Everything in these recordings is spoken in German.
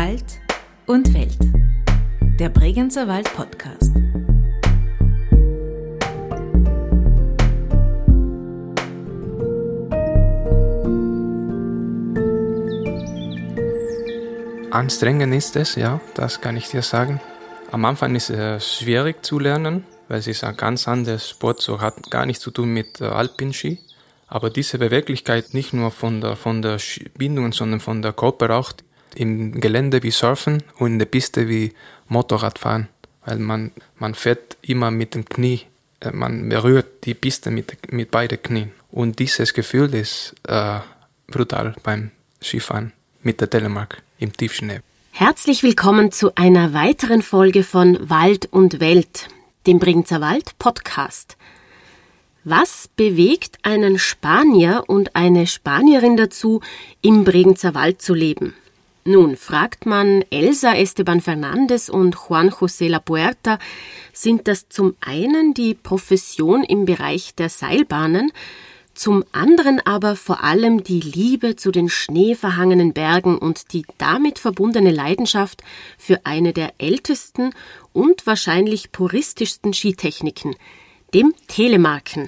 Wald und Welt. Der Bregenzer Wald Podcast. Anstrengend ist es, ja, das kann ich dir sagen. Am Anfang ist es schwierig zu lernen, weil es ist ein ganz anderes Sport, so hat gar nichts zu tun mit Alpinski. Aber diese Beweglichkeit nicht nur von der, von der Bindung, sondern von der Körper auch im Gelände wie Surfen und in der Piste wie Motorradfahren. Weil man, man fährt immer mit dem Knie, äh, man berührt die Piste mit, mit beiden Knien. Und dieses Gefühl ist äh, brutal beim Skifahren mit der Telemark im Tiefschnee. Herzlich willkommen zu einer weiteren Folge von Wald und Welt, dem Bregenzer Wald Podcast. Was bewegt einen Spanier und eine Spanierin dazu, im Bregenzer Wald zu leben? Nun, fragt man Elsa Esteban Fernandez und Juan José La Puerta, sind das zum einen die Profession im Bereich der Seilbahnen, zum anderen aber vor allem die Liebe zu den schneeverhangenen Bergen und die damit verbundene Leidenschaft für eine der ältesten und wahrscheinlich puristischsten Skitechniken, dem Telemarken.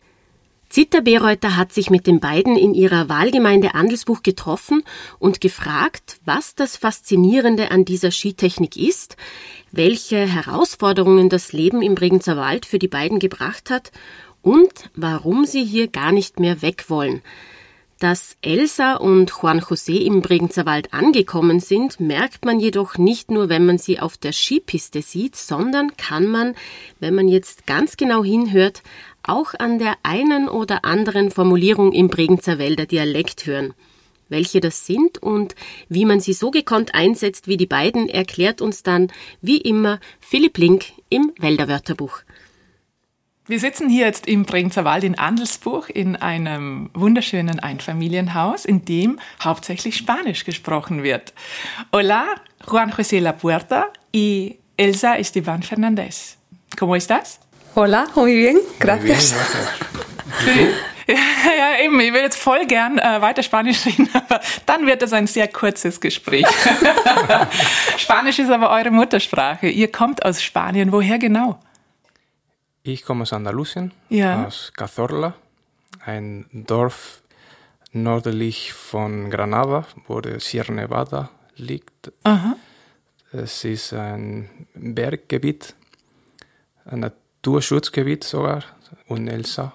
Zita Bereuter hat sich mit den beiden in ihrer Wahlgemeinde Andelsbuch getroffen und gefragt, was das Faszinierende an dieser Skitechnik ist, welche Herausforderungen das Leben im Bregenzer Wald für die beiden gebracht hat und warum sie hier gar nicht mehr weg wollen. Dass Elsa und Juan José im Bregenzer Wald angekommen sind, merkt man jedoch nicht nur, wenn man sie auf der Skipiste sieht, sondern kann man, wenn man jetzt ganz genau hinhört, auch an der einen oder anderen Formulierung im Bregenzer Wälder Dialekt hören. Welche das sind und wie man sie so gekonnt einsetzt wie die beiden, erklärt uns dann, wie immer, Philipp Link im Wälderwörterbuch. Wir sitzen hier jetzt im Bregenzer Wald in Andelsbuch in einem wunderschönen Einfamilienhaus, in dem hauptsächlich Spanisch gesprochen wird. Hola, Juan José La Puerta y Elsa Esteban Fernández. ¿Cómo estás? Hola, muy bien, gracias. Muy bien, ja, ja, eben. Ich will jetzt voll gern äh, weiter Spanisch reden, aber dann wird es ein sehr kurzes Gespräch. Spanisch ist aber eure Muttersprache. Ihr kommt aus Spanien. Woher genau? Ich komme aus Andalusien, Ja. aus Cazorla, ein Dorf nördlich von Granada, wo die Sierra Nevada liegt. Aha. Es ist ein Berggebiet, ein Naturschutzgebiet sogar, und Elsa.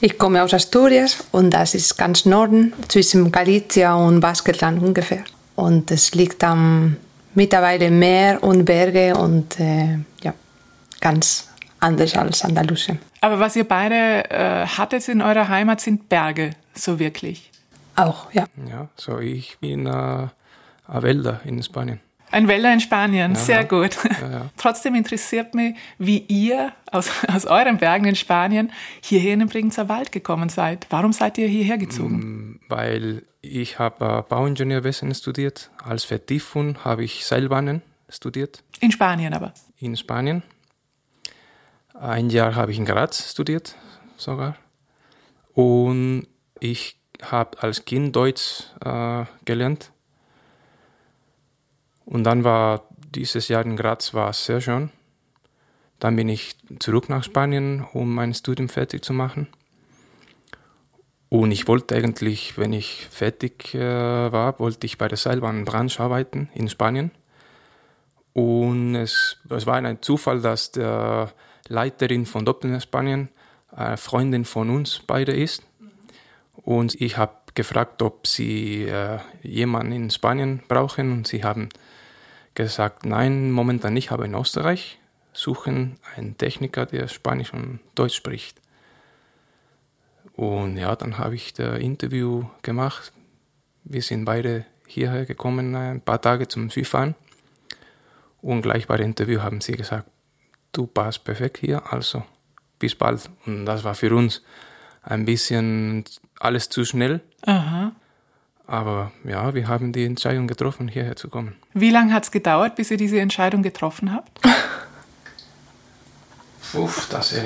Ich komme aus Asturias und das ist ganz Norden, zwischen Galicia und Baskenland ungefähr. Und es liegt am mittlerweile Meer und Berge und äh, ja, ganz anders als Andalusien. Aber was ihr beide äh, hattet in eurer Heimat sind Berge, so wirklich. Auch, ja. Ja, so ich bin äh, ein Wälder in Spanien. Ein Wälder in Spanien, Ja. sehr gut. Ja. Trotzdem interessiert mich, wie ihr aus, aus euren Bergen in Spanien hierher in den Bregenzer Wald gekommen seid. Warum seid ihr hierher gezogen? weil ich habe äh, Bauingenieurwesen studiert. Als Vertiefung habe ich Seilbahnen studiert In Spanien aber. in Spanien. Ein Jahr habe ich in Graz studiert sogar. Und ich habe als Kind Deutsch äh, gelernt. Und dann war dieses Jahr in Graz war sehr schön. Dann bin ich zurück nach Spanien, um mein Studium fertig zu machen. Und ich wollte eigentlich, wenn ich fertig äh, war, wollte ich bei der Seilbahnbranche arbeiten in Spanien. Und es, es war ein Zufall, dass der Leiterin von Doppeln Spanien eine Freundin von uns beide ist. Und ich habe gefragt, ob sie äh, jemanden in Spanien brauchen. Und sie haben gesagt, nein, momentan nicht, aber in Österreich suchen einen Techniker, der Spanisch und Deutsch spricht. Und ja, dann habe ich das Interview gemacht. Wir sind beide hierher gekommen, ein paar Tage zum Skifahren. Und gleich bei dem Interview haben sie gesagt, du passt perfekt hier, also bis bald. Und das war für uns ein bisschen alles zu schnell. Aha. Aber ja, wir haben die Entscheidung getroffen, hierher zu kommen. Wie lange hat es gedauert, bis ihr diese Entscheidung getroffen habt? Uff, das mich.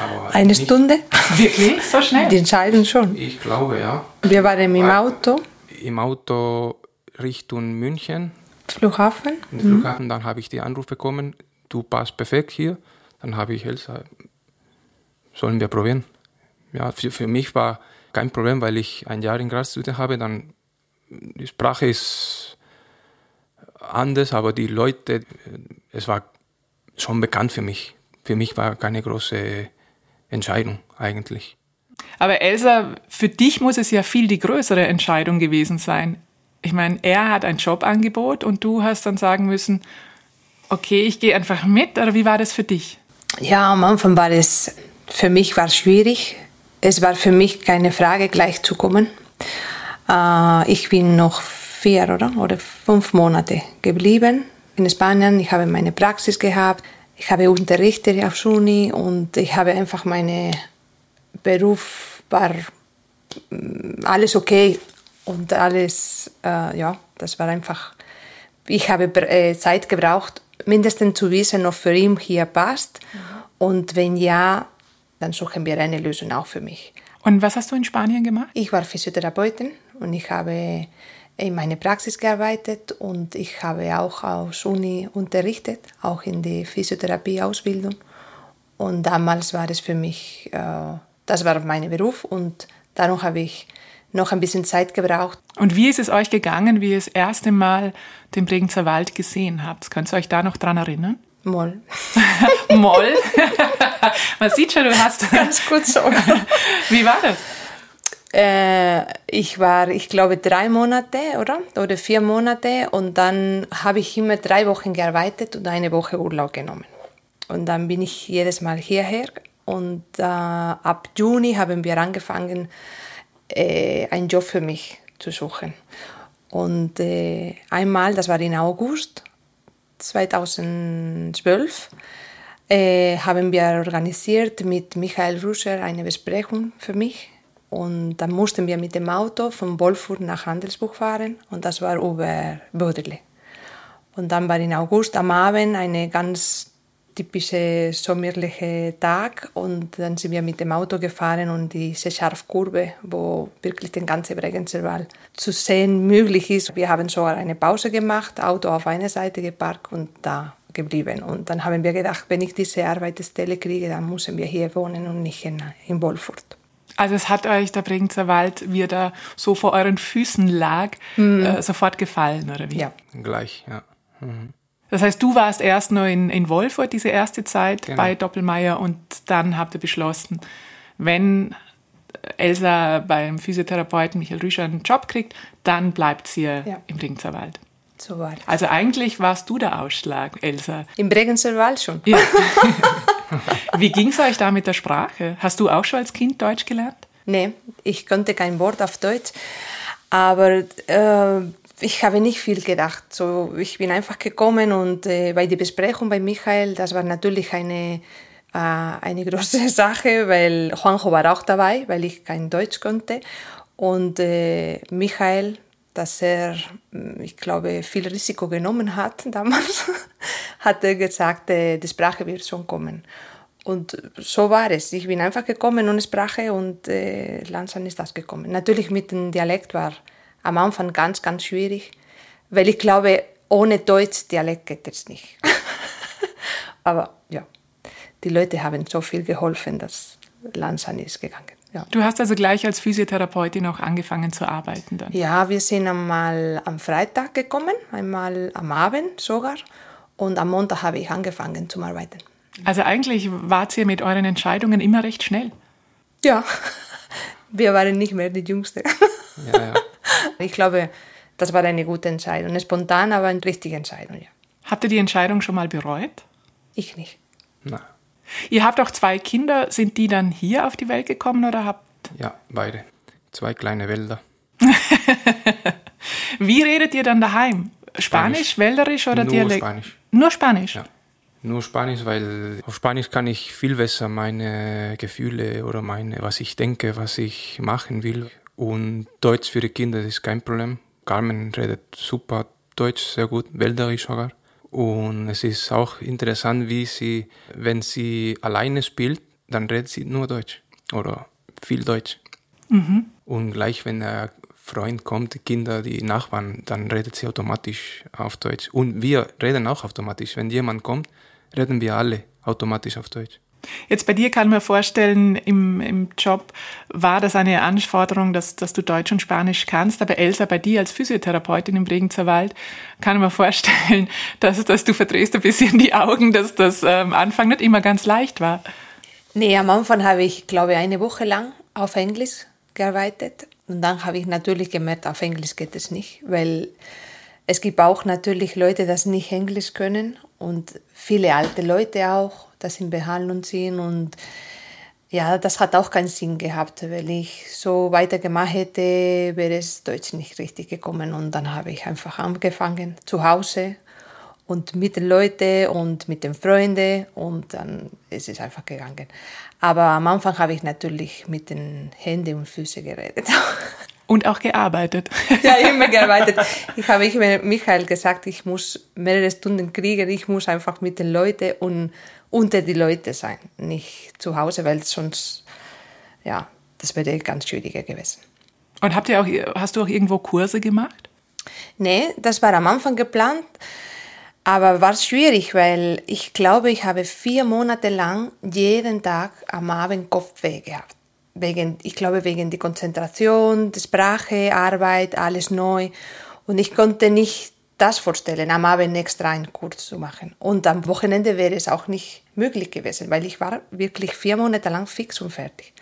Aber Eine nicht- Stunde, Wirklich? So schnell? die entscheiden schon. Ich glaube, ja. Wir waren im Auto, Im Auto Richtung München. Flughafen. In den Flughafen, dann habe ich den Anruf bekommen, du passt perfekt hier. Dann habe ich Elsa, sollen wir probieren? Ja, für, für mich war kein Problem, weil ich ein Jahr in Graz studiert habe, dann die Sprache ist anders, aber die Leute, es war schon bekannt für mich. Für mich war keine große Entscheidung eigentlich. Aber Elsa, für dich muss es ja viel die größere Entscheidung gewesen sein. Ich meine, er hat ein Jobangebot und du hast dann sagen müssen, okay, ich gehe einfach mit. Oder wie war das für dich? Ja, am Anfang war es, für mich war es schwierig. Es war für mich keine Frage, gleich zu kommen. Äh, ich bin noch vier oder, oder fünf Monate geblieben in Spanien. Ich habe meine Praxis gehabt. Ich habe unterrichtet auf Uni und ich habe einfach meine Beruf war mm, alles okay und alles, äh, ja, das war einfach, ich habe äh, Zeit gebraucht, mindestens zu wissen, ob für ihn hier passt mhm. und wenn ja, dann suchen wir eine Lösung auch für mich. Und was hast du in Spanien gemacht? Ich war Physiotherapeutin und ich habe in meiner Praxis gearbeitet und ich habe auch aus Uni unterrichtet, auch in der Physiotherapie-Ausbildung. Und damals war es für mich, äh, das war mein Beruf und darum habe ich noch ein bisschen Zeit gebraucht. Und wie ist es euch gegangen, wie ihr das erste Mal den Bregenzer Wald gesehen habt? Könnt ihr euch da noch dran erinnern? Moll. Moll? Man sieht schon, du hast... Ganz gut so. wie war das? Äh, ich war, ich glaube, drei Monate, oder? Oder vier Monate und dann habe ich immer drei Wochen gearbeitet und eine Woche Urlaub genommen. Und dann bin ich jedes Mal hierher und äh, ab Juni haben wir angefangen, äh, einen Job für mich zu suchen. Und äh, einmal, das war in August 2012, äh, haben wir organisiert mit Michael Ruscher eine Besprechung für mich. Und dann mussten wir mit dem Auto von Wolfurt nach Handelsbuch fahren und das war über Böderle. Und dann war in August am Abend eine ganz typische sommerliche Tag und dann sind wir mit dem Auto gefahren und diese Scharfkurve, wo wirklich den ganzen Bregenzer Wald zu sehen möglich ist. Wir haben sogar eine Pause gemacht, Auto auf eine Seite geparkt und da geblieben. Und dann haben wir gedacht, wenn ich diese Arbeitsstelle kriege, dann müssen wir hier wohnen und nicht in, in Wolfurt. Also es hat euch der Bregenzer Wald, wie er da so vor euren Füßen lag, mhm. äh, sofort gefallen, oder wie? Ja. Gleich, ja. Mhm. Das heißt, du warst erst nur in, in Wolfurt diese erste Zeit genau. bei Doppelmeier und dann habt ihr beschlossen, wenn Elsa beim Physiotherapeuten Michael Rüscher einen Job kriegt, dann bleibt sie ja. im Wald. So war Also eigentlich warst du der Ausschlag, Elsa. Im Bregenzer Wald schon. Ja. Wie ging es euch da mit der Sprache? Hast du auch schon als Kind Deutsch gelernt? Nee, ich konnte kein Wort auf Deutsch. Aber äh, ich habe nicht viel gedacht. So, ich bin einfach gekommen und äh, bei der Besprechung bei Michael, das war natürlich eine, äh, eine große Sache, weil Juanjo war auch dabei, weil ich kein Deutsch konnte. Und äh, Michael, dass er, mm, ich glaube, viel Risiko genommen hat damals, hat er gesagt, äh, die Sprache wird schon kommen. Und so war es. Ich bin einfach gekommen ohne Sprache und äh, langsam ist das gekommen. Natürlich mit dem Dialekt war am Anfang ganz, ganz schwierig, weil ich glaube, ohne Deutsch Dialekt geht es nicht. Aber ja, die Leute haben so viel geholfen, dass langsam ist gegangen. Ja. Du hast also gleich als Physiotherapeutin auch angefangen zu arbeiten dann? Ja, wir sind einmal am Freitag gekommen, einmal am Abend sogar und am Montag habe ich angefangen zu arbeiten. Also eigentlich wart ihr mit euren Entscheidungen immer recht schnell? Ja, wir waren nicht mehr die Jüngste. Ja, ja. Ich glaube, das war eine gute Entscheidung. Spontan, aber eine richtige Entscheidung, ja. Habt ihr die Entscheidung schon mal bereut? Ich nicht. Nein. Ihr habt auch zwei Kinder. Sind die dann hier auf die Welt gekommen oder habt? Ja, beide. Zwei kleine Wälder. Wie redet ihr dann daheim? Spanisch, Spanisch Wälderisch oder Nur Dialekt? Spanisch. Nur Spanisch? Ja. Nur Spanisch, weil auf Spanisch kann ich viel besser meine Gefühle oder meine, was ich denke, was ich machen will. Und Deutsch für die Kinder ist kein Problem. Carmen redet super Deutsch, sehr gut, wälderisch sogar. Und es ist auch interessant, wie sie, wenn sie alleine spielt, dann redet sie nur Deutsch oder viel Deutsch. Mhm. Und gleich, wenn er Freund kommt, die Kinder, die Nachbarn, dann redet sie automatisch auf Deutsch. Und wir reden auch automatisch. Wenn jemand kommt, reden wir alle automatisch auf Deutsch. Jetzt bei dir kann man vorstellen, im, im Job war das eine Anforderung, dass, dass du Deutsch und Spanisch kannst. Aber Elsa, bei dir als Physiotherapeutin im Bregenzer Wald kann man vorstellen, dass, dass du verdrehst ein bisschen die Augen, dass das am Anfang nicht immer ganz leicht war. Nee, am Anfang habe ich, glaube ich, eine Woche lang auf Englisch gearbeitet. Und dann habe ich natürlich gemerkt, auf Englisch geht es nicht, weil es gibt auch natürlich Leute, die nicht Englisch können und viele alte Leute auch, das in Behandlung sind und ja, das hat auch keinen Sinn gehabt, weil ich so weitergemacht hätte, wäre es Deutsch nicht richtig gekommen und dann habe ich einfach angefangen zu Hause und mit den Leuten und mit den Freunden und dann ist es einfach gegangen. Aber am Anfang habe ich natürlich mit den Händen und Füßen geredet. Und auch gearbeitet. Ja, immer gearbeitet. Ich habe ich Michael gesagt, ich muss mehrere Stunden kriegen, ich muss einfach mit den Leuten und unter die Leute sein, nicht zu Hause, weil sonst, ja, das wäre ganz schwieriger gewesen. Und habt ihr auch, hast du auch irgendwo Kurse gemacht? Nee, das war am Anfang geplant, aber war schwierig, weil ich glaube, ich habe vier Monate lang jeden Tag am Abend Kopfweh gehabt wegen, ich glaube, wegen der Konzentration, der Sprache, Arbeit, alles neu. Und ich konnte nicht das vorstellen, am Abend extra einen Kurs zu machen. Und am Wochenende wäre es auch nicht möglich gewesen, weil ich war wirklich vier Monate lang fix und fertig.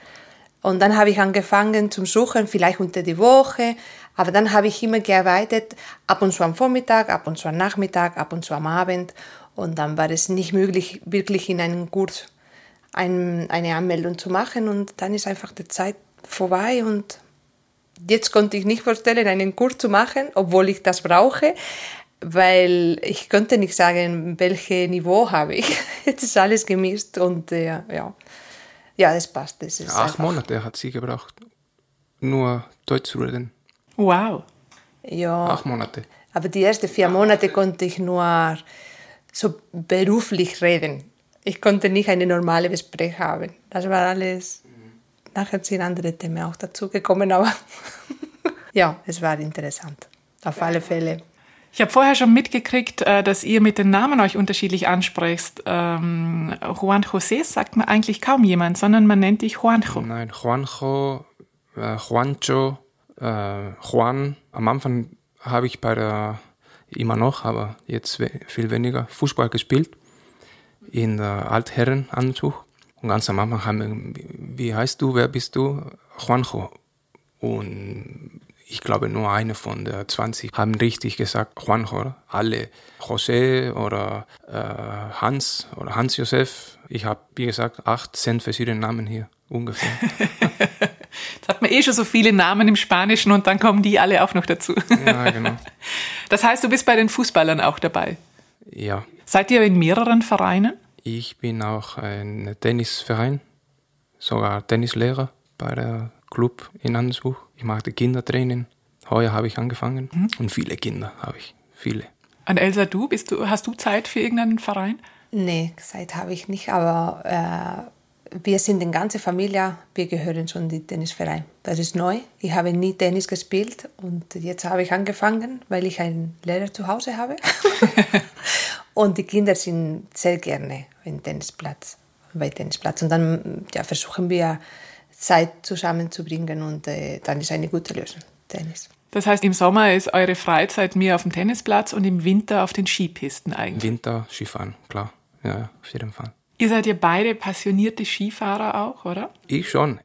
Und dann habe ich angefangen zum Suchen, vielleicht unter die Woche, aber dann habe ich immer gearbeitet, ab und zu am Vormittag, ab und zu am Nachmittag, ab und zu am Abend. Und dann war es nicht möglich, wirklich in einen Kurs ein, eine Anmeldung zu machen und dann ist einfach die Zeit vorbei und jetzt konnte ich nicht vorstellen, einen Kurs zu machen, obwohl ich das brauche, weil ich könnte nicht sagen, welches Niveau habe ich. Jetzt ist alles gemischt und äh, ja, ja, das passt. Das ist Acht Monate hat sie gebraucht, nur Deutsch zu reden. Wow. Ja. Acht Monate. Aber die ersten vier Monate konnte ich nur so beruflich reden ich konnte nicht eine normale Gespräch haben. Das war alles. Nachher sind andere Themen auch dazugekommen, aber ja, es war interessant. Auf alle Fälle. Ich habe vorher schon mitgekriegt, äh, dass ihr mit den Namen euch unterschiedlich ansprecht. Ähm, Juan José sagt man eigentlich kaum jemand, sondern man nennt dich Juanjo. Nein, Juanjo, äh, Juancho, äh, Juan. Am Anfang habe ich bei der, immer noch, aber jetzt viel weniger, Fußball gespielt in der Altherrenanzug. Und ganz am Anfang haben wir, wie heißt du, wer bist du? Juanjo. Und ich glaube, nur eine von der 20 haben richtig gesagt Juanjo. Alle José oder äh, Hans oder Hans Josef. Ich habe, wie gesagt, acht, zehn verschiedene Namen hier ungefähr. Jetzt hat man eh schon so viele Namen im Spanischen und dann kommen die alle auch noch dazu. Ja, genau. Das heißt, du bist bei den Fußballern auch dabei? Ja. Seid ihr in mehreren Vereinen? Ich bin auch ein Tennisverein, sogar Tennislehrer bei der Club in Ansbuch. Ich mache Kindertraining. Heuer habe ich angefangen mhm. und viele Kinder habe ich, viele. Und Elsa, du, bist du, hast du Zeit für irgendeinen Verein? Nee, Zeit habe ich nicht, aber äh, wir sind eine ganze Familie, wir gehören schon zum Tennisverein. Das ist neu. Ich habe nie Tennis gespielt und jetzt habe ich angefangen, weil ich einen Lehrer zu Hause habe. Und die Kinder sind sehr gerne im Tennisplatz, bei Tennisplatz. Und dann ja, versuchen wir Zeit zusammenzubringen und äh, dann ist eine gute Lösung, Tennis. Das heißt, im Sommer ist eure Freizeit mehr auf dem Tennisplatz und im Winter auf den Skipisten eigentlich? Winter Skifahren, klar. Ja, auf jeden Fall. Ihr seid ja beide passionierte Skifahrer auch, oder? Ich schon.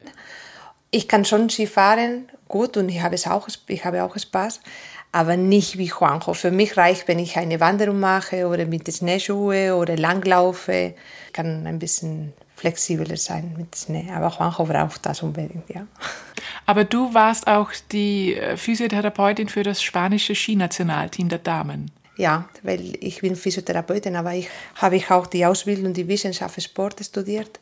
Ich kann schon Skifahren, gut, und ich habe, es auch, ich habe auch Spaß aber nicht wie Juanjo. Für mich reicht, wenn ich eine Wanderung mache oder mit Schneeschuhe oder langlaufe. Ich kann ein bisschen flexibler sein mit Schnee. Aber Juanjo braucht das unbedingt, ja. Aber du warst auch die äh, Physiotherapeutin für das spanische Skinationalteam der Damen. Ja, weil ich bin Physiotherapeutin, aber ich habe ich auch die Ausbildung, die Wissenschaft Sport studiert.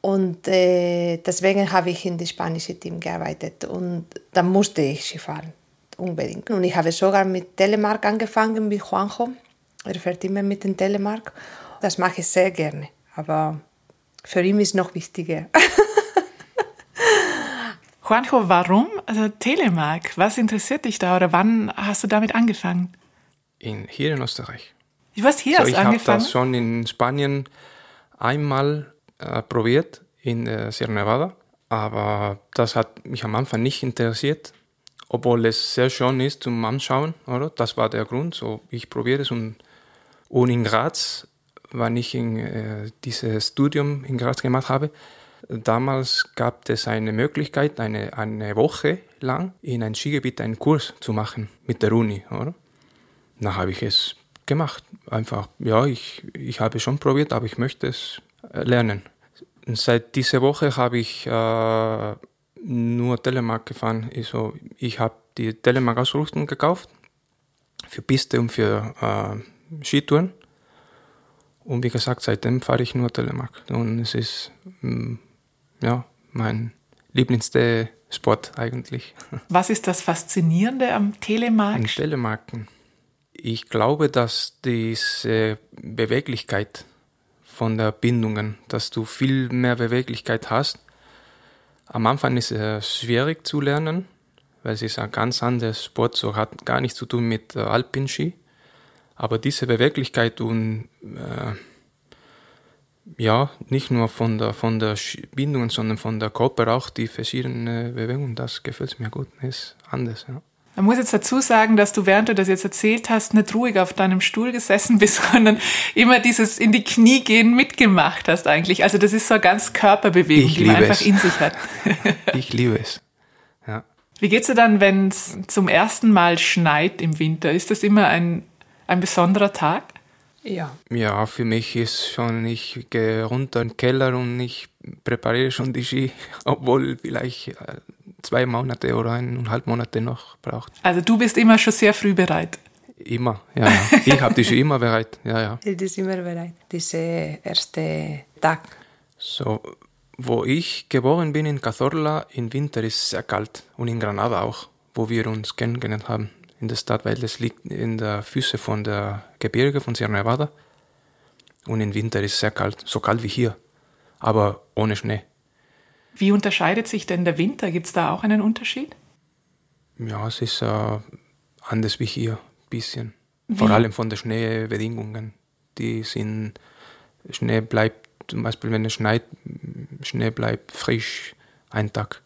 Und äh, deswegen habe ich in das spanische Team gearbeitet. Und da musste ich Skifahren unbedingt. Und ich habe sogar mit Telemark angefangen, wie Juanjo. Er fährt immer mit dem Telemark. Das mache ich sehr gerne. Aber für ihn ist noch wichtiger. Juanjo, warum? Also Telemark, was interessiert dich da oder wann hast du damit angefangen? In, hier in Österreich. Du hast hier so, erst ich habe das schon in Spanien einmal äh, probiert, in äh, Sierra Nevada. Aber das hat mich am Anfang nicht interessiert, obwohl es sehr schön ist zum Anschauen, oder? Das war der Grund. So, ich probiere es und, und in Graz, wann ich in, äh, dieses Studium in Graz gemacht habe, damals gab es eine Möglichkeit, eine, eine Woche lang in ein Skigebiet einen Kurs zu machen mit der Uni, oder? Da habe ich es gemacht. Einfach, ja, ich, ich habe schon probiert, aber ich möchte es äh, lernen. Und seit dieser Woche habe ich äh, nur Telemark gefahren. Also ich habe die Telemark-Ausrüstung gekauft für Piste und für äh, Skitouren. Und wie gesagt, seitdem fahre ich nur Telemark. Und es ist mh, ja, mein lieblingster Sport eigentlich. Was ist das Faszinierende am Telemark? An Telemarken. Ich glaube, dass diese Beweglichkeit von der Bindungen, dass du viel mehr Beweglichkeit hast. Am Anfang ist es schwierig zu lernen, weil es ist ein ganz anderes Sport, so hat gar nichts zu tun mit Alpinski. Aber diese Beweglichkeit und äh, ja, nicht nur von der, von der Bindung, sondern von der Körper auch die verschiedenen Bewegungen, das gefällt mir gut, ist anders. Ja. Man muss jetzt dazu sagen, dass du, während du das jetzt erzählt hast, nicht ruhig auf deinem Stuhl gesessen bist, sondern immer dieses in die Knie gehen mitgemacht hast eigentlich. Also das ist so eine ganz Körperbewegung, ich die man einfach es. in sich hat. ich liebe es. Ja. Wie geht's dir dann, wenn es zum ersten Mal schneit im Winter? Ist das immer ein, ein besonderer Tag? Ja. Ja, für mich ist schon, ich gehe runter in den Keller und ich präpariere schon die Ski, obwohl vielleicht zwei Monate oder eineinhalb Monate noch braucht. Also du bist immer schon sehr früh bereit. Immer, ja. ja. Ich habe die Ski immer bereit, ja, ja. Es ist immer bereit, dieser erste Tag. So, wo ich geboren bin in Cazorla, im Winter ist es sehr kalt und in Granada auch, wo wir uns kennengelernt haben in der Stadt, weil es liegt in der Füße von der Gebirge von Sierra Nevada und im Winter ist es sehr kalt, so kalt wie hier, aber ohne Schnee. Wie unterscheidet sich denn der Winter? Gibt es da auch einen Unterschied? Ja, es ist äh, anders wie hier, ein bisschen. Wie? Vor allem von den Schneebedingungen. Die sind, Schnee bleibt, zum Beispiel wenn es schneit, Schnee bleibt frisch ein Tag.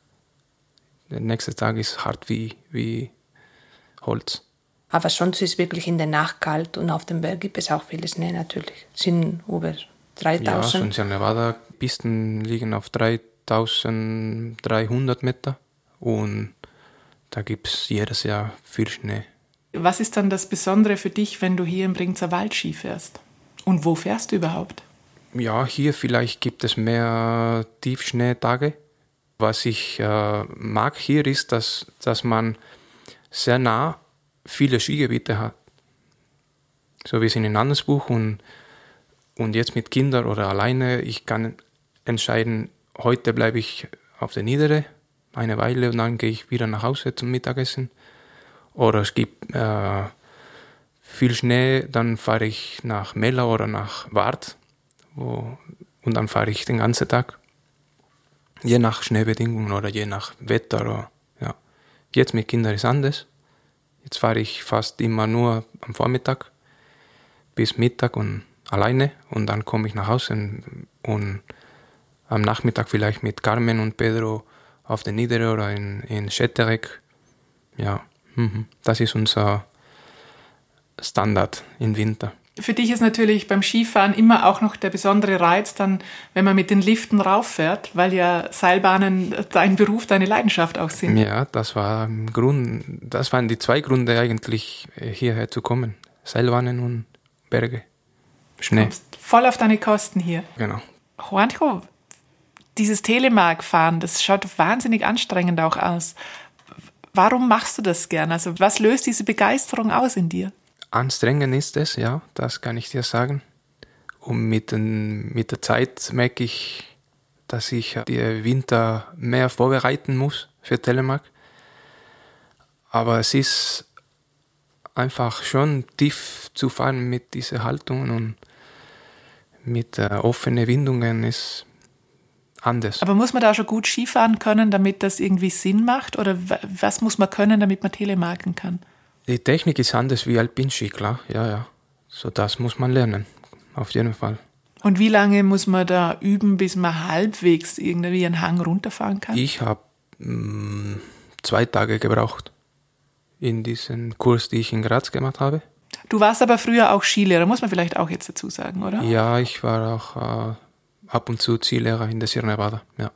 Der nächste Tag ist hart wie, wie Holz. Aber sonst ist es wirklich in der Nacht kalt und auf dem Berg gibt es auch viel Schnee natürlich. Es sind über 3000. Ja, so in Nevada Pisten liegen auf 3300 Meter und da gibt es jedes Jahr viel Schnee. Was ist dann das Besondere für dich, wenn du hier im Bringzer Wald Ski fährst? Und wo fährst du überhaupt? Ja, hier vielleicht gibt es mehr Tiefschneetage. Was ich äh, mag hier ist, dass, dass man sehr nah viele Skigebiete hat. So wie es in Andesbuch und, und jetzt mit Kindern oder alleine, ich kann entscheiden, heute bleibe ich auf der Niedere eine Weile und dann gehe ich wieder nach Hause zum Mittagessen. Oder es gibt äh, viel Schnee, dann fahre ich nach Mella oder nach Wart wo, und dann fahre ich den ganzen Tag. Je nach Schneebedingungen oder je nach Wetter. Oder, ja. Jetzt mit Kindern ist anders. Jetzt fahre ich fast immer nur am Vormittag bis Mittag und alleine und dann komme ich nach Hause und, und am Nachmittag vielleicht mit Carmen und Pedro auf der Niedere oder in, in Scheterek. Ja, mhm. das ist unser Standard im Winter. Für dich ist natürlich beim Skifahren immer auch noch der besondere Reiz dann, wenn man mit den Liften rauffährt, weil ja Seilbahnen dein Beruf, deine Leidenschaft auch sind. Ja, das war im Grund, das waren die zwei Gründe eigentlich hierher zu kommen. Seilbahnen und Berge. Schnee. Voll auf deine Kosten hier. Genau. Juanjo, dieses Telemark-Fahren, das schaut wahnsinnig anstrengend auch aus. Warum machst du das gern? Also was löst diese Begeisterung aus in dir? Anstrengend ist es, ja, das kann ich dir sagen. Und mit, den, mit der Zeit merke ich, dass ich den Winter mehr vorbereiten muss für Telemark. Aber es ist einfach schon tief zu fahren mit diesen Haltungen und mit äh, offenen Windungen ist anders. Aber muss man da schon gut Skifahren können, damit das irgendwie Sinn macht? Oder was muss man können, damit man Telemarken kann? Die Technik ist anders wie Alpinski, klar. Ja, ja. So das muss man lernen. Auf jeden Fall. Und wie lange muss man da üben, bis man halbwegs irgendwie einen Hang runterfahren kann? Ich habe mm, zwei Tage gebraucht in diesem Kurs, die ich in Graz gemacht habe. Du warst aber früher auch Skilehrer, muss man vielleicht auch jetzt dazu sagen, oder? Ja, ich war auch äh, ab und zu Skilehrer in der Sierra Nevada. Ja.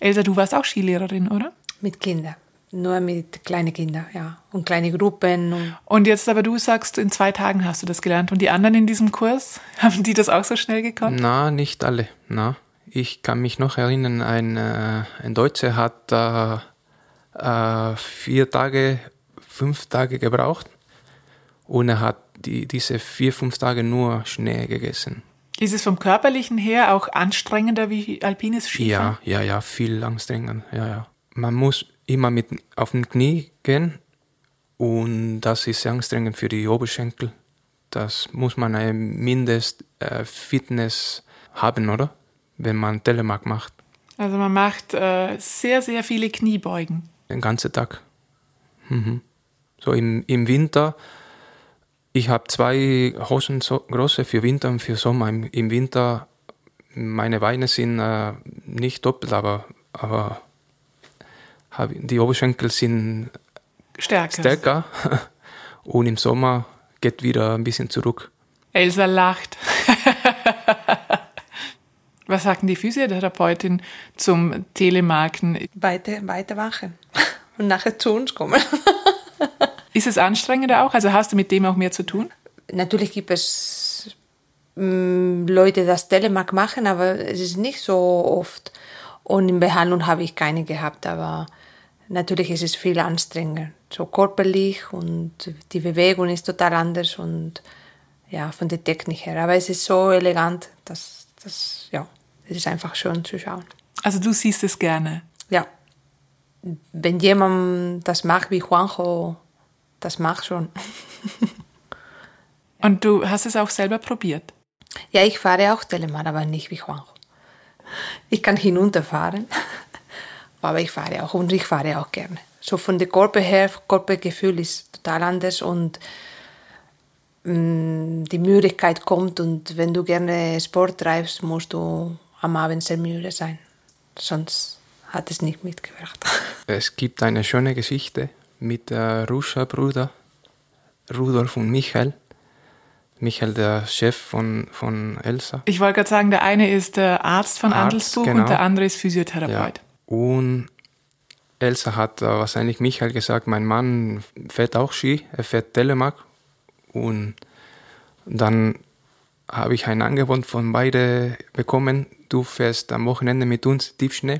Elsa, du warst auch Skilehrerin, oder? Mit Kindern. Nur mit kleinen Kindern, ja. Und kleine Gruppen. Und, und jetzt aber du sagst, in zwei Tagen hast du das gelernt. Und die anderen in diesem Kurs, haben die das auch so schnell gekonnt? Na, nicht alle. Na, ich kann mich noch erinnern, ein, äh, ein Deutscher hat äh, äh, vier Tage, fünf Tage gebraucht. Und er hat die, diese vier, fünf Tage nur Schnee gegessen. Ist es vom Körperlichen her auch anstrengender wie alpines Skifahren? Ja, ja, ja, viel anstrengender. Ja, ja. Man muss immer mit auf den Knie gehen und das ist sehr anstrengend für die Oberschenkel. Das muss man eine Mindest-Fitness äh, haben, oder? Wenn man Telemark macht. Also man macht äh, sehr, sehr viele Kniebeugen. Den ganzen Tag. Mhm. So im, im Winter, ich habe zwei Hosen so große für Winter und für Sommer. Im, im Winter, meine Beine sind äh, nicht doppelt, aber, aber die Oberschenkel sind stärker. stärker und im Sommer geht wieder ein bisschen zurück. Elsa lacht. Was sagten die Physiotherapeutin zum Telemarken? Weiter, weiter wachen und nachher zu uns kommen. Ist es anstrengender auch? Also hast du mit dem auch mehr zu tun? Natürlich gibt es mm, Leute, die das Telemark machen, aber es ist nicht so oft. Und in Behandlung habe ich keine gehabt, aber natürlich ist es viel anstrengender. So körperlich und die Bewegung ist total anders und ja, von der Technik her. Aber es ist so elegant, dass das, ja, es ist einfach schön zu schauen. Also du siehst es gerne? Ja. Wenn jemand das macht wie Juanjo, das macht schon. und du hast es auch selber probiert? Ja, ich fahre auch Telemar, aber nicht wie Juanjo. Ich kann hinunterfahren, aber ich fahre auch und ich fahre auch gerne. So von der Körper her, Körpergefühl ist total anders und mh, mm, die Müdigkeit kommt und wenn du gerne Sport treibst, musst du am Abend sehr müde sein. Sonst hat es nicht mitgebracht. Es gibt eine schöne Geschichte mit der Ruscha-Bruder Rudolf und Michael. Michael, der Chef von, von Elsa. Ich wollte gerade sagen, der eine ist der Arzt von Arzt, Andelsbuch genau. und der andere ist Physiotherapeut. Ja. Und Elsa hat äh, wahrscheinlich Michael gesagt, mein Mann fährt auch Ski, er fährt Telemark. Und dann habe ich ein Angebot von beiden bekommen, du fährst am Wochenende mit uns Tiefschnee.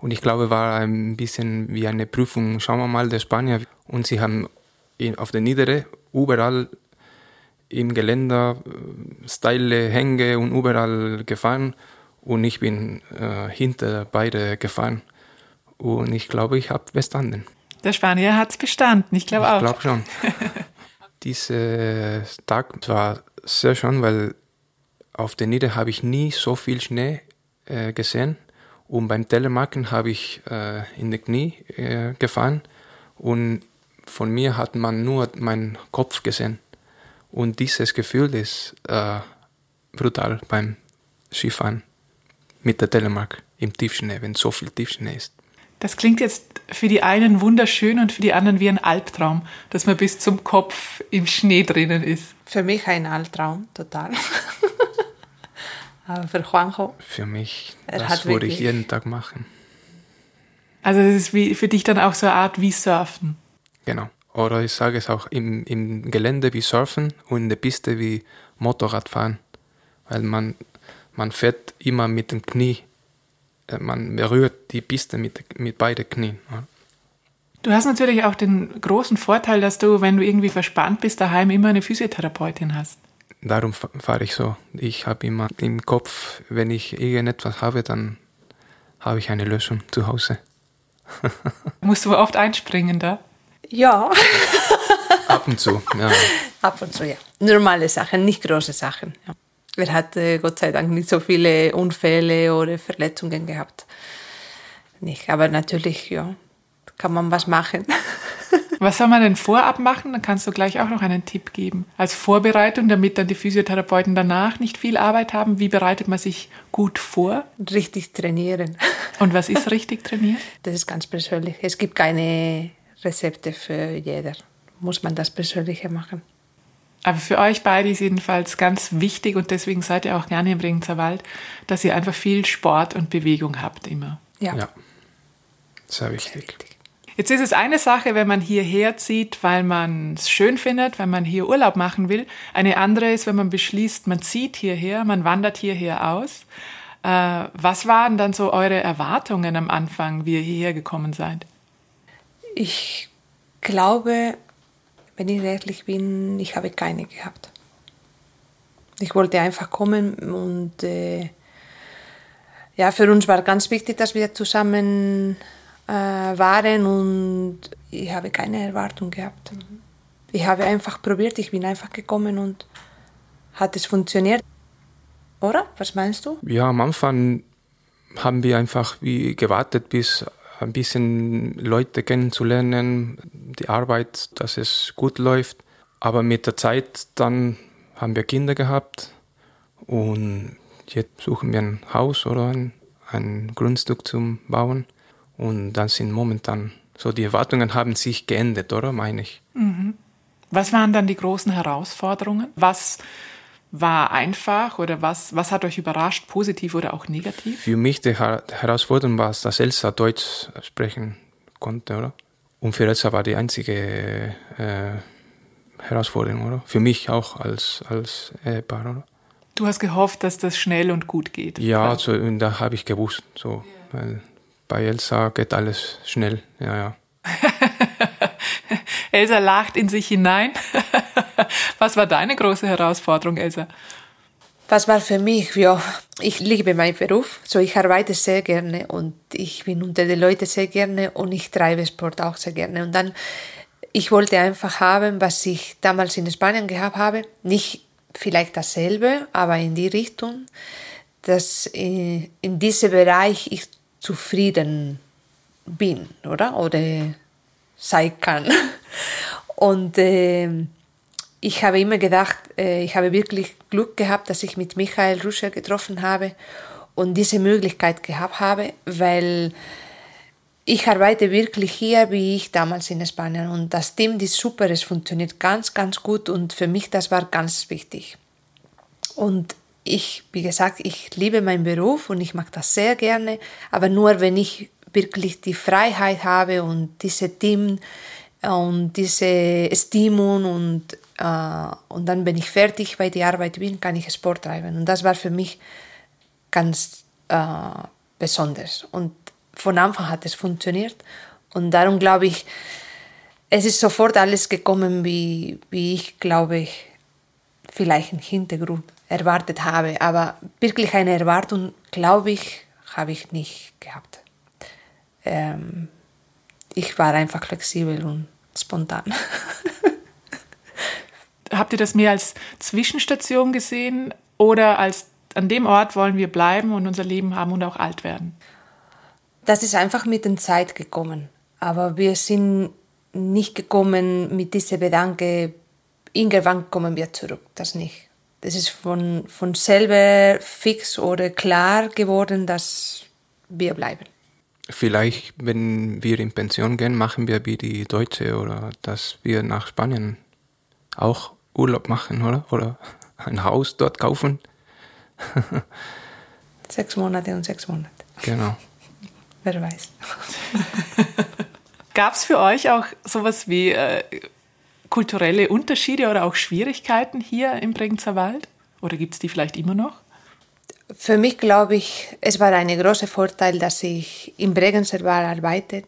Und ich glaube, war ein bisschen wie eine Prüfung. Schauen wir mal, der Spanier. Und sie haben auf der Niedere überall im Geländer steile Hänge und überall gefahren und ich bin äh, hinter beide gefahren und ich glaube, ich habe bestanden. Der Spanier hat es bestanden, ich glaube auch. Ich glaube schon. Dieser Tag war sehr schön, weil auf der Nieder habe ich nie so viel Schnee äh, gesehen und beim Telemarken habe ich äh, in die Knie äh, gefahren und von mir hat man nur meinen Kopf gesehen. Und dieses Gefühl ist äh, brutal beim Skifahren mit der Telemark im Tiefschnee, wenn so viel Tiefschnee ist. Das klingt jetzt für die einen wunderschön und für die anderen wie ein Albtraum, dass man bis zum Kopf im Schnee drinnen ist. Für mich ein Albtraum, total. Aber für Juanjo. Für mich, das würde ich jeden Tag machen. Also das ist wie, für dich dann auch so eine Art wie Surfen. Genau. Oder ich sage es auch im, im Gelände wie Surfen und in der Piste wie Motorradfahren. Weil man man fährt immer mit dem Knie, äh, man berührt die Piste mit, mit beiden Knien. Du hast natürlich auch den großen Vorteil, dass du, wenn du irgendwie verspannt bist, daheim immer eine Physiotherapeutin hast. Darum fahre ich so. Ich habe immer im Kopf, wenn ich irgendetwas habe, dann habe ich eine Lösung zu Hause. Musst du oft einspringen da? Ja. Ab und zu, ja. Ab und zu, ja. Normale Sachen, nicht große Sachen. Ja. Wir hatten Gott sei Dank nicht so viele Unfälle oder Verletzungen gehabt. Nicht, aber natürlich, ja, kann man was machen. Was soll man denn vorab machen? Dann kannst du gleich auch noch einen Tipp geben. Als Vorbereitung, damit dann die Physiotherapeuten danach nicht viel Arbeit haben. Wie bereitet man sich gut vor? Richtig trainieren. Und was ist richtig trainieren? Das ist ganz persönlich. Es gibt keine Rezepte für jeder. Muss man das Persönliche machen. Aber für euch beide ist jedenfalls ganz wichtig und deswegen seid ihr auch gerne im Bregenzer Wald, dass ihr einfach viel Sport und Bewegung habt immer. Ja. Ja, sehr wichtig. Jetzt ist es eine Sache, wenn man hierher zieht, weil man es schön findet, weil man hier Urlaub machen will. Eine andere ist, wenn man beschließt, man zieht hierher, man wandert hierher aus. Äh, was waren dann so eure Erwartungen am Anfang, wie ihr hierher gekommen seid? Ich glaube, wenn ich ehrlich bin, ich habe keine gehabt. Ich wollte einfach kommen und äh, ja, für uns war ganz wichtig, dass wir zusammen äh, waren und ich habe keine Erwartung gehabt. Ich habe einfach probiert, ich bin einfach gekommen und hat es funktioniert. Oder? Was meinst du? Ja, am Anfang haben wir einfach wie gewartet, bis ein bisschen Leute kennenzulernen, die Arbeit, dass es gut läuft. Aber mit der Zeit dann haben wir Kinder gehabt und jetzt suchen wir ein Haus oder ein, ein Grundstück zum Bauen. Und dann sind momentan so die Erwartungen haben sich geändert, oder meine ich? Was waren dann die großen Herausforderungen? Was war einfach oder was, was hat euch überrascht, positiv oder auch negativ? Für mich die Her- Herausforderung war, dass Elsa Deutsch sprechen konnte, oder? Und für Elsa war die einzige äh, Herausforderung, oder? Für mich auch als, als Ehepaar, oder? Du hast gehofft, dass das schnell und gut geht. Ja, so, und da habe ich gewusst, so, weil bei Elsa geht alles schnell, ja, ja. Elsa lacht in sich hinein. Was war deine große Herausforderung, Elsa? Was war für mich? Ja, ich liebe meinen Beruf. So, ich arbeite sehr gerne und ich bin unter den Leuten sehr gerne und ich treibe Sport auch sehr gerne. Und dann, ich wollte einfach haben, was ich damals in Spanien gehabt habe. Nicht vielleicht dasselbe, aber in die Richtung, dass in, in diesem Bereich ich zufrieden bin, oder? Oder sein kann. Und ähm, ich habe immer gedacht, äh, ich habe wirklich Glück gehabt, dass ich mit Michael Ruscher getroffen habe und diese Möglichkeit gehabt habe, weil ich arbeite wirklich hier, wie ich damals in Spanien. Und das Team ist super, es funktioniert ganz, ganz gut und für mich das war ganz wichtig. Und ich, wie gesagt, ich liebe meinen Beruf und ich mag das sehr gerne, aber nur wenn ich wirklich die Freiheit habe und diese Team und diese Stimmung und, äh, und dann, wenn ich fertig bei der Arbeit bin, kann ich Sport treiben. Und das war für mich ganz äh, besonders. Und von Anfang hat es funktioniert. Und darum glaube ich, es ist sofort alles gekommen, wie, wie ich glaube ich vielleicht im Hintergrund erwartet habe. Aber wirklich eine Erwartung, glaube ich, habe ich nicht gehabt. Ähm, ich war einfach flexibel und spontan. Habt ihr das mehr als Zwischenstation gesehen oder als an dem Ort wollen wir bleiben und unser Leben haben und auch alt werden? Das ist einfach mit der Zeit gekommen. Aber wir sind nicht gekommen mit diesem Gedanke, irgendwann kommen wir zurück. Das nicht. Das ist von, von selber fix oder klar geworden, dass wir bleiben. Vielleicht, wenn wir in Pension gehen, machen wir wie die Deutsche oder dass wir nach Spanien auch Urlaub machen, oder? Oder ein Haus dort kaufen. Sechs Monate und sechs Monate. Genau. Wer weiß. Gab es für euch auch sowas wie äh, kulturelle Unterschiede oder auch Schwierigkeiten hier im Bregenzer Wald? Oder gibt es die vielleicht immer noch? Für mich glaube ich, es war ein großer Vorteil, dass ich im Bregenzer Wald arbeite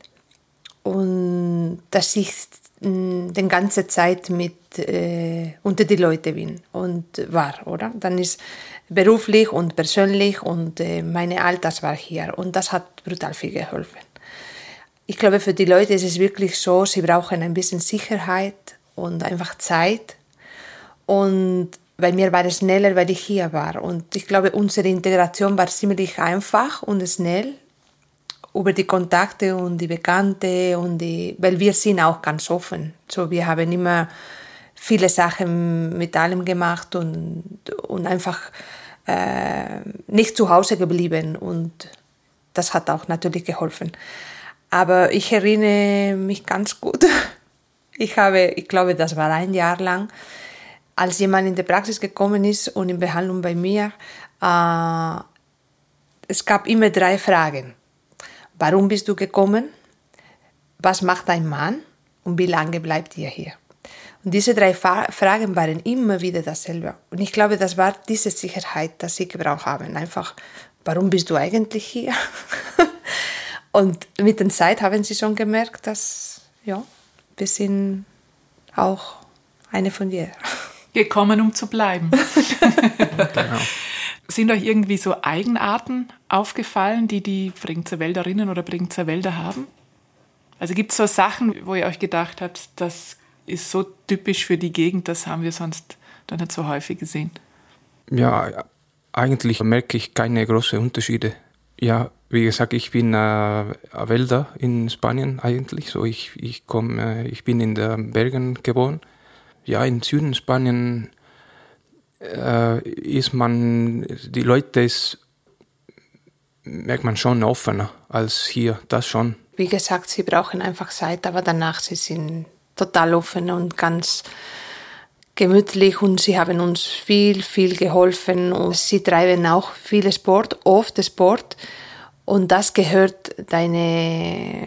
und dass ich mh, die ganze Zeit mit äh, unter die Leute bin und war, oder? Dann ist beruflich und persönlich und äh, meine Alters war hier und das hat brutal viel geholfen. Ich glaube, für die Leute ist es wirklich so, sie brauchen ein bisschen Sicherheit und einfach Zeit und bei mir war es schneller, weil ich hier war. Und ich glaube, unsere Integration war ziemlich einfach und schnell über die Kontakte und die Bekannte und die, weil wir sind auch ganz offen. So, wir haben immer viele Sachen mit allem gemacht und, und einfach äh, nicht zu Hause geblieben und das hat auch natürlich geholfen. Aber ich erinnere mich ganz gut. Ich habe, ich glaube, das war ein Jahr lang, als jemand in die Praxis gekommen ist und in Behandlung bei mir, äh, es gab immer drei Fragen. Warum bist du gekommen? Was macht dein Mann? Und wie lange bleibt ihr hier? Und diese drei Fragen waren immer wieder dasselbe. Und ich glaube, das war diese Sicherheit, dass sie gebraucht haben. Einfach, warum bist du eigentlich hier? Und mit der Zeit haben sie schon gemerkt, dass, ja, wir sind auch eine von dir. Gekommen, um zu bleiben. genau. Sind euch irgendwie so Eigenarten aufgefallen, die die Bringzer Wälderinnen oder Bringzer Wälder haben? Also gibt es so Sachen, wo ihr euch gedacht habt, das ist so typisch für die Gegend, das haben wir sonst dann nicht so häufig gesehen? Ja, eigentlich merke ich keine großen Unterschiede. Ja, wie gesagt, ich bin äh, Wälder in Spanien eigentlich. So ich, ich komme, äh, ich bin in den Bergen geboren. Ja, im Süden Spanien äh, ist man, die Leute ist, merkt man schon offener als hier, das schon. Wie gesagt, sie brauchen einfach Zeit, aber danach sie sind total offen und ganz gemütlich und sie haben uns viel, viel geholfen und sie treiben auch viel Sport, oft Sport und das gehört deine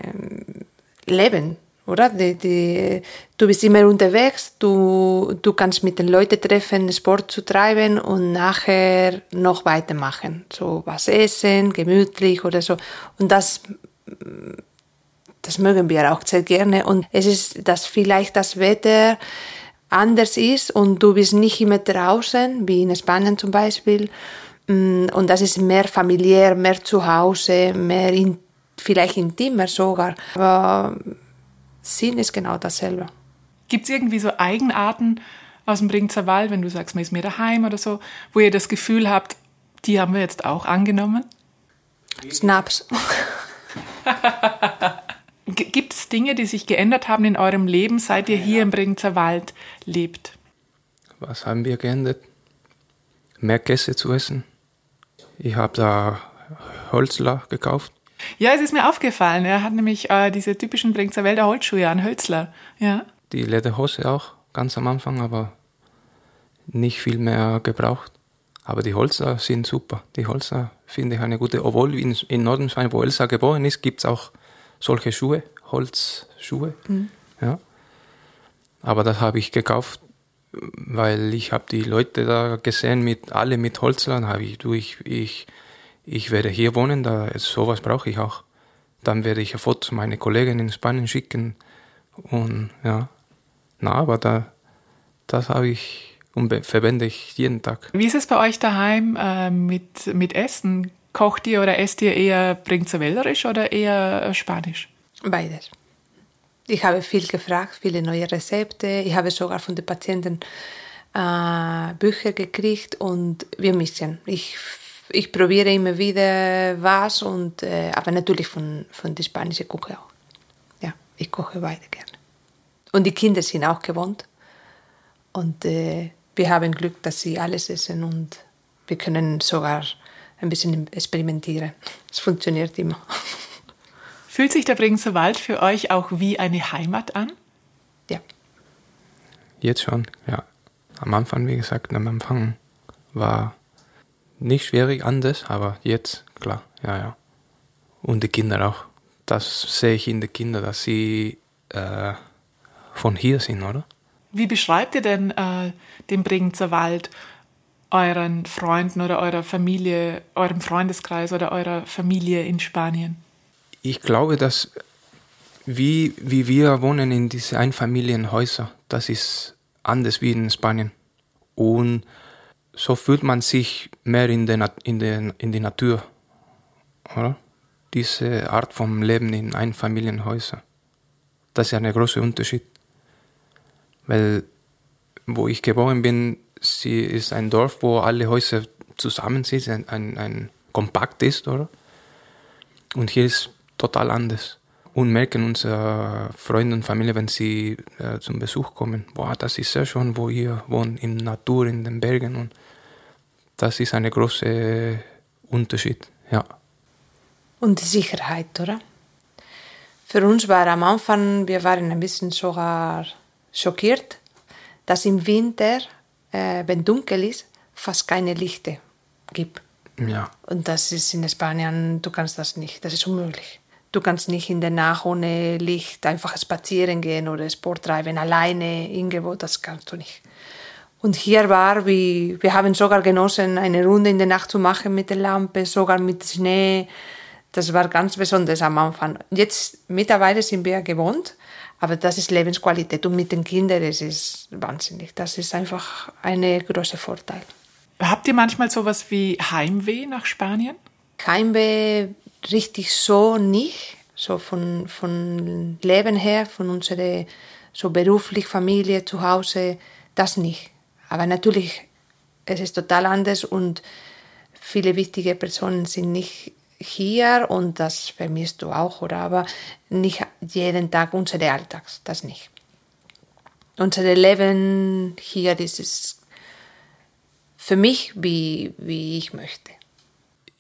Leben oder? Die, die, du bist immer unterwegs, du, du kannst mit den Leuten treffen, Sport zu treiben und nachher noch weitermachen. So was essen, gemütlich oder so. Und das, das mögen wir auch sehr gerne. Und es ist, dass vielleicht das Wetter anders ist und du bist nicht immer draußen, wie in Spanien zum Beispiel. Und das ist mehr familiär, mehr zu Hause, mehr in, vielleicht intimer sogar. Aber Sinn ist genau dasselbe. Gibt es irgendwie so Eigenarten aus dem Bringzer Wald, wenn du sagst, man ist mehr daheim oder so, wo ihr das Gefühl habt, die haben wir jetzt auch angenommen? Snaps. Gibt es Dinge, die sich geändert haben in eurem Leben, seit ihr hier im Bringzer Wald lebt? Was haben wir geändert? Mehr Käse zu essen. Ich habe da Holzler gekauft. Ja, es ist mir aufgefallen. Er hat nämlich äh, diese typischen Bringzer Wälder Holzschuhe an, Hölzler. Ja. Die Lederhose auch, ganz am Anfang, aber nicht viel mehr gebraucht. Aber die Holzer sind super. Die Holzer finde ich eine gute. Obwohl in, in Nordenswein, wo Elsa geboren ist, gibt es auch solche Schuhe, Holzschuhe. Mhm. Ja. Aber das habe ich gekauft, weil ich habe die Leute da gesehen, mit alle mit Holzlern, habe ich, du, ich, ich ich werde hier wohnen, da sowas brauche ich auch. Dann werde ich ein Foto meine Kollegen in Spanien schicken und ja, na, aber da, das habe ich und verwende ich jeden Tag. Wie ist es bei euch daheim äh, mit, mit Essen? Kocht ihr oder esst ihr eher Bringzerwälderisch oder eher Spanisch? Beides. Ich habe viel gefragt, viele neue Rezepte. Ich habe sogar von den Patienten äh, Bücher gekriegt und wir mischen. Ich ich probiere immer wieder was, und, äh, aber natürlich von, von der spanischen Küche auch. Ja, ich koche beide gerne. Und die Kinder sind auch gewohnt. Und äh, wir haben Glück, dass sie alles essen und wir können sogar ein bisschen experimentieren. Es funktioniert immer. Fühlt sich der Bringser Wald für euch auch wie eine Heimat an? Ja. Jetzt schon, ja. Am Anfang, wie gesagt, am Anfang war nicht schwierig anders, aber jetzt, klar, ja, ja. Und die Kinder auch. Das sehe ich in den Kindern, dass sie äh, von hier sind, oder? Wie beschreibt ihr denn äh, den Bregenzer Wald euren Freunden oder eurer Familie, eurem Freundeskreis oder eurer Familie in Spanien? Ich glaube, dass wie, wie wir wohnen in diese Einfamilienhäuser, das ist anders wie in Spanien. Und so fühlt man sich mehr in, der, in, der, in die Natur, oder? Diese Art von Leben in Einfamilienhäusern. Das ist ja ein großer Unterschied. Weil, wo ich geboren bin, Sie ist ein Dorf, wo alle Häuser zusammen sind, ein, ein, ein kompakt ist, oder? Und hier ist total anders. Und merken unsere Freunde und Familie, wenn sie äh, zum Besuch kommen, boah, das ist sehr schön, wo ihr wohnt, in der Natur, in den Bergen. Und das ist ein großer Unterschied, ja. Und die Sicherheit, oder? Für uns war am Anfang, wir waren ein bisschen sogar schockiert, dass im Winter, äh, wenn dunkel ist, fast keine Lichter gibt. Ja. Und das ist in Spanien, du kannst das nicht, das ist unmöglich. Du kannst nicht in der Nacht ohne Licht einfach spazieren gehen oder Sport treiben, alleine irgendwo, das kannst du nicht. Und hier war, wie, wir haben sogar genossen, eine Runde in der Nacht zu machen mit der Lampe, sogar mit Schnee. Das war ganz besonders am Anfang. Jetzt mittlerweile sind wir gewohnt, aber das ist Lebensqualität und mit den Kindern ist es wahnsinnig. Das ist einfach ein großer Vorteil. Habt ihr manchmal sowas wie Heimweh nach Spanien? Heimweh richtig so nicht, so von, von Leben her, von unserer so beruflich, Familie, zu Hause, das nicht. Aber natürlich, es ist total anders und viele wichtige Personen sind nicht hier und das vermisst du auch, oder? Aber nicht jeden Tag unsere Alltags, das nicht. Unser Leben hier ist es für mich, wie, wie ich möchte.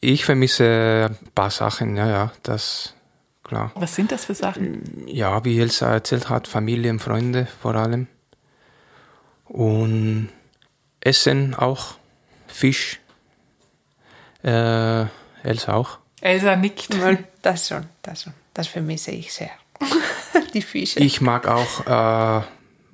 Ich vermisse ein paar Sachen, ja, ja, das klar. Was sind das für Sachen? Ja, wie Elsa erzählt hat, Familie und Freunde vor allem. Und Essen auch, Fisch. Äh, Elsa auch. Elsa nickt. Das schon, das schon. Das vermisse ich sehr. Die Fische. Ich mag auch äh,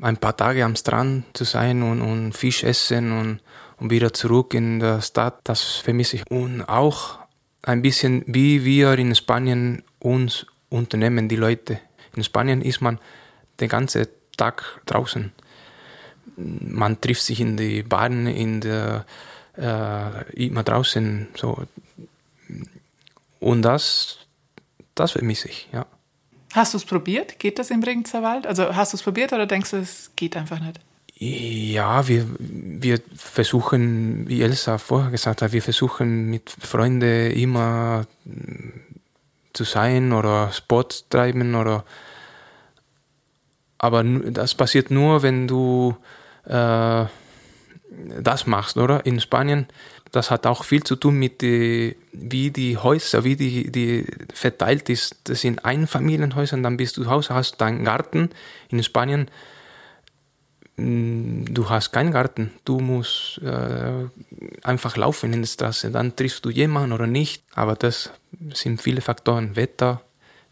ein paar Tage am Strand zu sein und, und Fisch essen und, und wieder zurück in der Stadt. Das vermisse ich. Und auch ein bisschen, wie wir in Spanien uns unternehmen, die Leute. In Spanien ist man den ganzen Tag draußen. Man trifft sich in die Bahn, in der, äh, immer draußen. So. Und das, das vermisse ich, ja. Hast du es probiert? Geht das im Bregenzer Wald? Also hast du es probiert oder denkst du, es geht einfach nicht? Ja, wir, wir versuchen, wie Elsa vorher gesagt hat, wir versuchen mit Freunden immer zu sein oder Sport treiben oder aber das passiert nur, wenn du äh, das machst, oder? In Spanien, das hat auch viel zu tun mit die, wie die Häuser, wie die, die verteilt ist. Das sind Einfamilienhäuser, dann bist du zu Hause, hast deinen Garten. In Spanien, du hast keinen Garten. Du musst äh, einfach laufen in der Straße. Dann triffst du jemanden oder nicht. Aber das sind viele Faktoren. Wetter,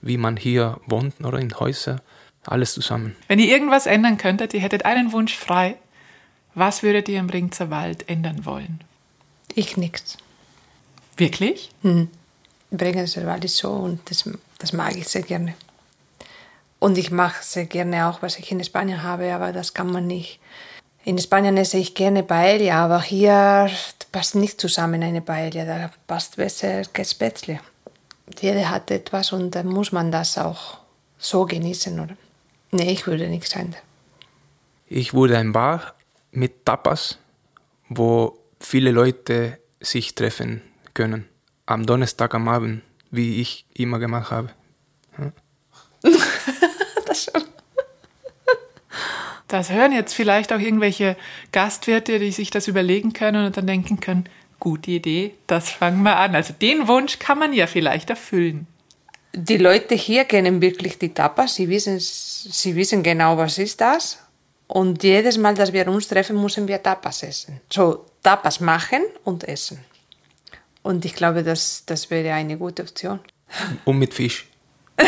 wie man hier wohnt oder in Häusern, alles zusammen. Wenn ihr irgendwas ändern könntet, ihr hättet einen Wunsch frei, was würdet ihr im Ringzer Wald ändern wollen? Ich nichts. Wirklich? Mhm. Bregenzer Wald ist so und das, das mag ich sehr gerne. Und ich mache sehr gerne auch, was ich in Spanien habe, aber das kann man nicht. In Spanien esse ich gerne Paella, aber hier passt nicht zusammen eine Paella. Da passt besser Spätzle. Jeder hat etwas und dann muss man das auch so genießen, oder? Nee, ich würde nichts ändern. Ich würde ein Bar mit Tapas, wo viele Leute sich treffen können. Am Donnerstag am Abend, wie ich immer gemacht habe. Ja. das schon. Das hören jetzt vielleicht auch irgendwelche Gastwirte, die sich das überlegen können und dann denken können, gute Idee, das fangen wir an. Also den Wunsch kann man ja vielleicht erfüllen. Die Leute hier kennen wirklich die Tapas, sie wissen, sie wissen genau, was ist das. Und jedes Mal, dass wir uns treffen, müssen wir Tapas essen. So, Tapas machen und essen. Und ich glaube, das, das wäre eine gute Option. Und mit Fisch.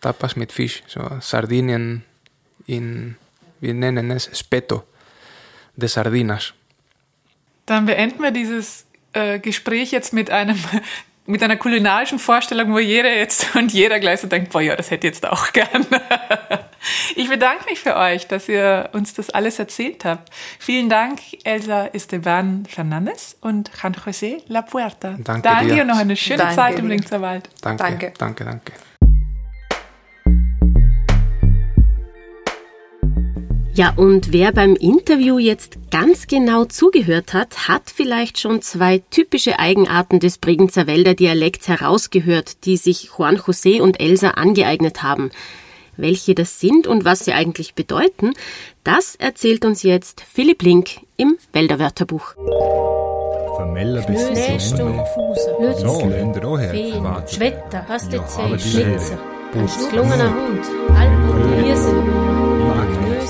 Tapas mit Fisch, so Sardinien in, wir nennen es Speto de Sardinas. Dann beenden wir dieses äh, Gespräch jetzt mit einem mit einer kulinarischen Vorstellung, wo jeder jetzt und jeder gleich so denkt, boah, ja, das hätte ich jetzt auch gern. Ich bedanke mich für euch, dass ihr uns das alles erzählt habt. Vielen Dank, Elsa Esteban Fernandez und Juan José La Puerta. Danke, danke dir. und noch eine schöne Danke Zeit im. Linzer Wald. Danke, Danke. danke, danke. Ja, und wer beim Interview jetzt ganz genau zugehört hat, hat vielleicht schon zwei typische Eigenarten des Bregenzer Wälder Dialekts herausgehört, die sich Juan José und Elsa angeeignet haben. Welche das sind und was sie eigentlich bedeuten, das erzählt uns jetzt Philipp Link im Wälder Wörterbuch. Vermeller bis Nächstung, Fuße, So, Länder auch her. Feen, Warte. Schwetter, die Schlitzer, schlungener Hund, Alpen.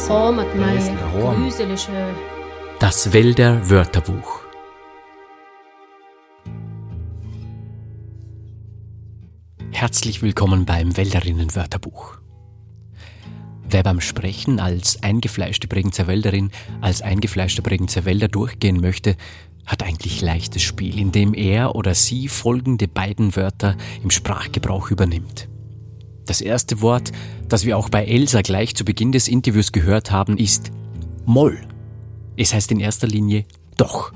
Hormatmeier, schön. Das Wälder Wörterbuch. Herzlich willkommen beim Wälderinnen Wörterbuch. Wer beim Sprechen als eingefleischte Bregenzer Wälderin, als eingefleischter Bregenzer Wälder durchgehen möchte, hat eigentlich leichtes Spiel, indem er oder sie folgende beiden Wörter im Sprachgebrauch übernimmt. Das erste Wort, das wir auch bei Elsa gleich zu Beginn des Interviews gehört haben, ist Moll. Es heißt in erster Linie doch.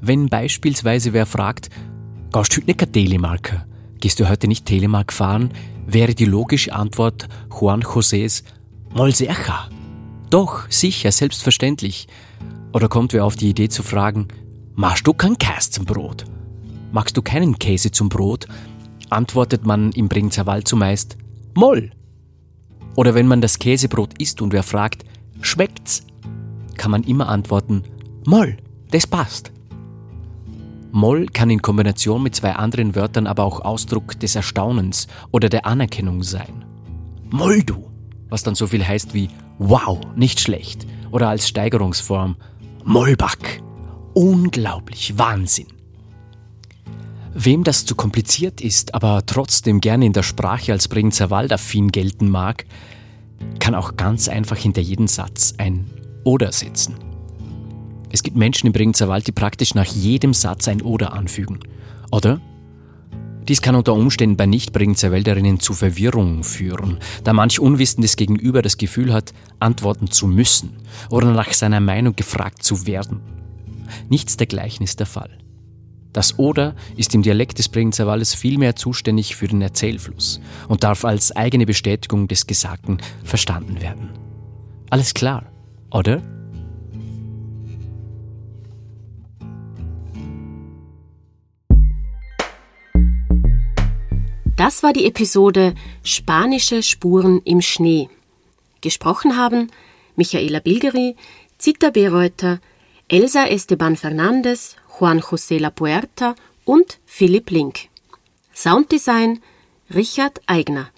Wenn beispielsweise wer fragt, gehst du heute nicht Telemarker? Gehst du heute nicht Telemark fahren? Wäre die logische Antwort Juan Josés Moll sicher. Doch, sicher, selbstverständlich. Oder kommt wer auf die Idee zu fragen, machst du keinen Käse zum Brot? Magst du keinen Käse zum Brot? Antwortet man im Bregenzer Wald zumeist Moll. Oder wenn man das Käsebrot isst und wer fragt, schmeckt's? Kann man immer antworten Moll, das passt. Moll kann in Kombination mit zwei anderen Wörtern aber auch Ausdruck des Erstaunens oder der Anerkennung sein. Moll du, was dann so viel heißt wie wow, nicht schlecht. Oder als Steigerungsform Mollback, unglaublich, Wahnsinn. Wem das zu kompliziert ist, aber trotzdem gerne in der Sprache als Bregenzer Waldaffin gelten mag, kann auch ganz einfach hinter jeden Satz ein Oder setzen. Es gibt Menschen im Bregenzer Wald, die praktisch nach jedem Satz ein Oder anfügen. Oder? Dies kann unter Umständen bei Nicht-Bregenzer Wälderinnen zu Verwirrung führen, da manch unwissendes Gegenüber das Gefühl hat, antworten zu müssen oder nach seiner Meinung gefragt zu werden. Nichts dergleichen ist der Fall. Das Oder ist im Dialekt des Bregenzer Waldes vielmehr zuständig für den Erzählfluss und darf als eigene Bestätigung des Gesagten verstanden werden. Alles klar, oder? Das war die Episode Spanische Spuren im Schnee. Gesprochen haben Michaela Bilgeri, Zita Bereuter, Elsa Esteban Fernandez, Juan José La Puerta und Philipp Link. Sounddesign Richard Eigner.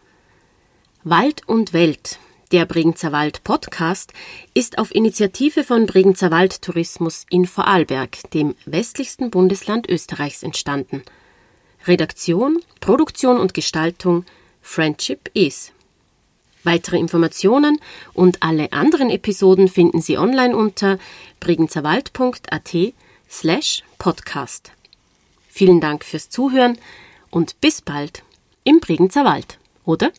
Wald und Welt, der Bregenzer Wald Podcast, ist auf Initiative von Bregenzer Wald Tourismus in Vorarlberg, dem westlichsten Bundesland Österreichs, entstanden. Redaktion, Produktion und Gestaltung Friendship is. Weitere Informationen und alle anderen Episoden finden Sie online unter bregenzerwald.at slash podcast. Vielen Dank fürs Zuhören und bis bald im Bregenzer Wald, oder?